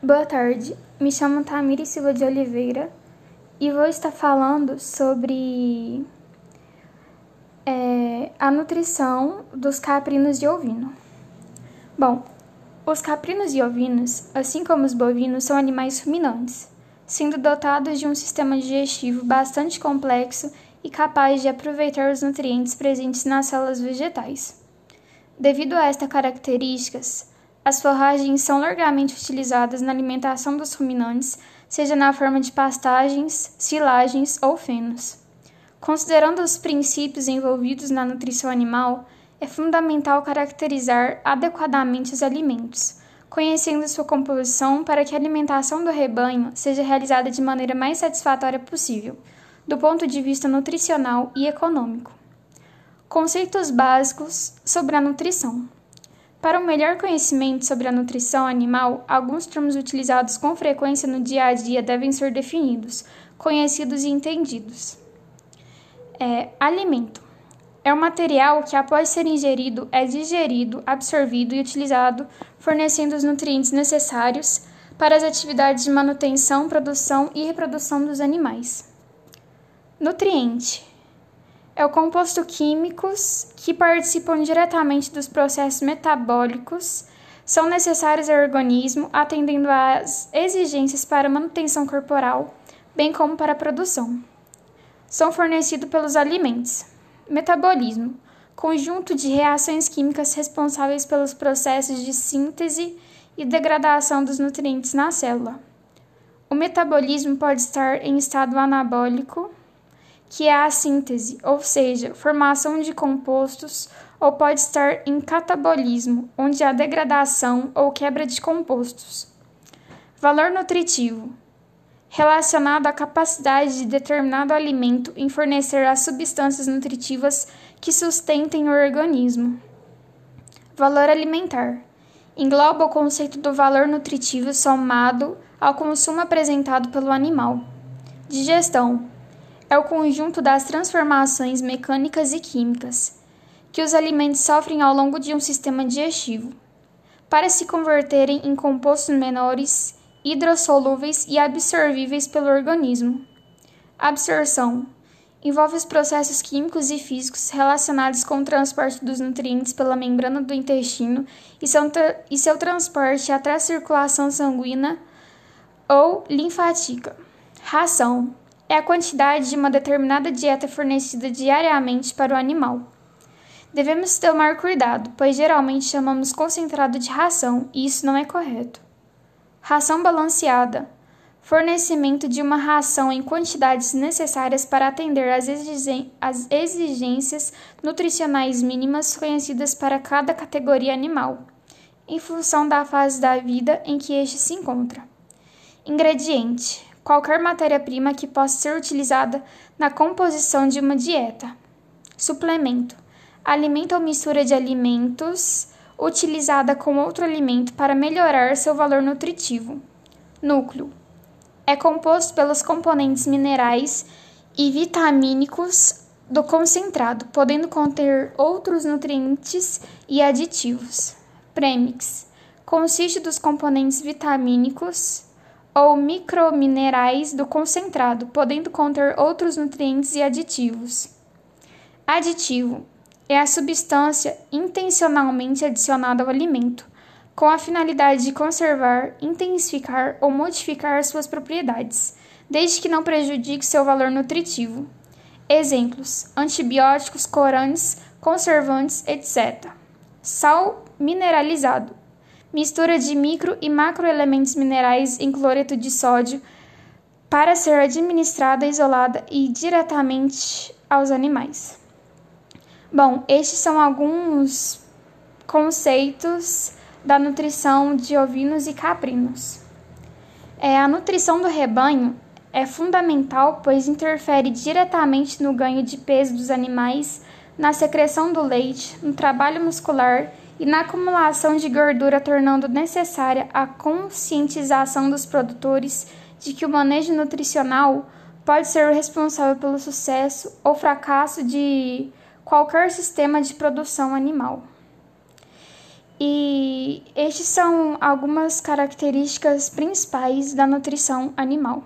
Boa tarde, me chamo Tamiri Silva de Oliveira e vou estar falando sobre é, a nutrição dos caprinos de ovino. Bom, os caprinos e ovinos, assim como os bovinos, são animais ruminantes, sendo dotados de um sistema digestivo bastante complexo e capaz de aproveitar os nutrientes presentes nas células vegetais. Devido a estas características, as forragens são largamente utilizadas na alimentação dos ruminantes, seja na forma de pastagens, silagens ou fenos. Considerando os princípios envolvidos na nutrição animal, é fundamental caracterizar adequadamente os alimentos, conhecendo sua composição para que a alimentação do rebanho seja realizada de maneira mais satisfatória possível, do ponto de vista nutricional e econômico. Conceitos básicos sobre a nutrição. Para um melhor conhecimento sobre a nutrição animal, alguns termos utilizados com frequência no dia a dia devem ser definidos, conhecidos e entendidos. É, alimento é um material que, após ser ingerido, é digerido, absorvido e utilizado, fornecendo os nutrientes necessários para as atividades de manutenção, produção e reprodução dos animais. Nutriente é o composto químicos que participam diretamente dos processos metabólicos, são necessários ao organismo, atendendo às exigências para manutenção corporal, bem como para a produção. São fornecidos pelos alimentos. Metabolismo conjunto de reações químicas responsáveis pelos processos de síntese e degradação dos nutrientes na célula. O metabolismo pode estar em estado anabólico, que é a síntese, ou seja, formação de compostos, ou pode estar em catabolismo, onde há degradação ou quebra de compostos. Valor nutritivo relacionado à capacidade de determinado alimento em fornecer as substâncias nutritivas que sustentem o organismo. Valor alimentar engloba o conceito do valor nutritivo somado ao consumo apresentado pelo animal. Digestão é o conjunto das transformações mecânicas e químicas que os alimentos sofrem ao longo de um sistema digestivo, para se converterem em compostos menores, hidrossolúveis e absorvíveis pelo organismo. Absorção envolve os processos químicos e físicos relacionados com o transporte dos nutrientes pela membrana do intestino e seu, e seu transporte até a circulação sanguínea ou linfática. Ração é a quantidade de uma determinada dieta fornecida diariamente para o animal. Devemos tomar cuidado, pois geralmente chamamos concentrado de ração e isso não é correto. Ração balanceada fornecimento de uma ração em quantidades necessárias para atender às exigências nutricionais mínimas conhecidas para cada categoria animal, em função da fase da vida em que este se encontra. Ingrediente: qualquer matéria-prima que possa ser utilizada na composição de uma dieta. Suplemento: alimento ou mistura de alimentos utilizada com outro alimento para melhorar seu valor nutritivo. Núcleo: é composto pelos componentes minerais e vitamínicos do concentrado, podendo conter outros nutrientes e aditivos. Premix consiste dos componentes vitamínicos ou microminerais do concentrado, podendo conter outros nutrientes e aditivos. Aditivo é a substância intencionalmente adicionada ao alimento, com a finalidade de conservar, intensificar ou modificar suas propriedades, desde que não prejudique seu valor nutritivo. Exemplos: antibióticos, corantes, conservantes, etc. Sal mineralizado mistura de micro e macroelementos minerais em cloreto de sódio para ser administrada isolada e diretamente aos animais. Bom, estes são alguns conceitos da nutrição de ovinos e caprinos. É, a nutrição do rebanho é fundamental, pois interfere diretamente no ganho de peso dos animais, na secreção do leite, no trabalho muscular e na acumulação de gordura, tornando necessária a conscientização dos produtores de que o manejo nutricional pode ser o responsável pelo sucesso ou fracasso de qualquer sistema de produção animal. E estes são algumas características principais da nutrição animal.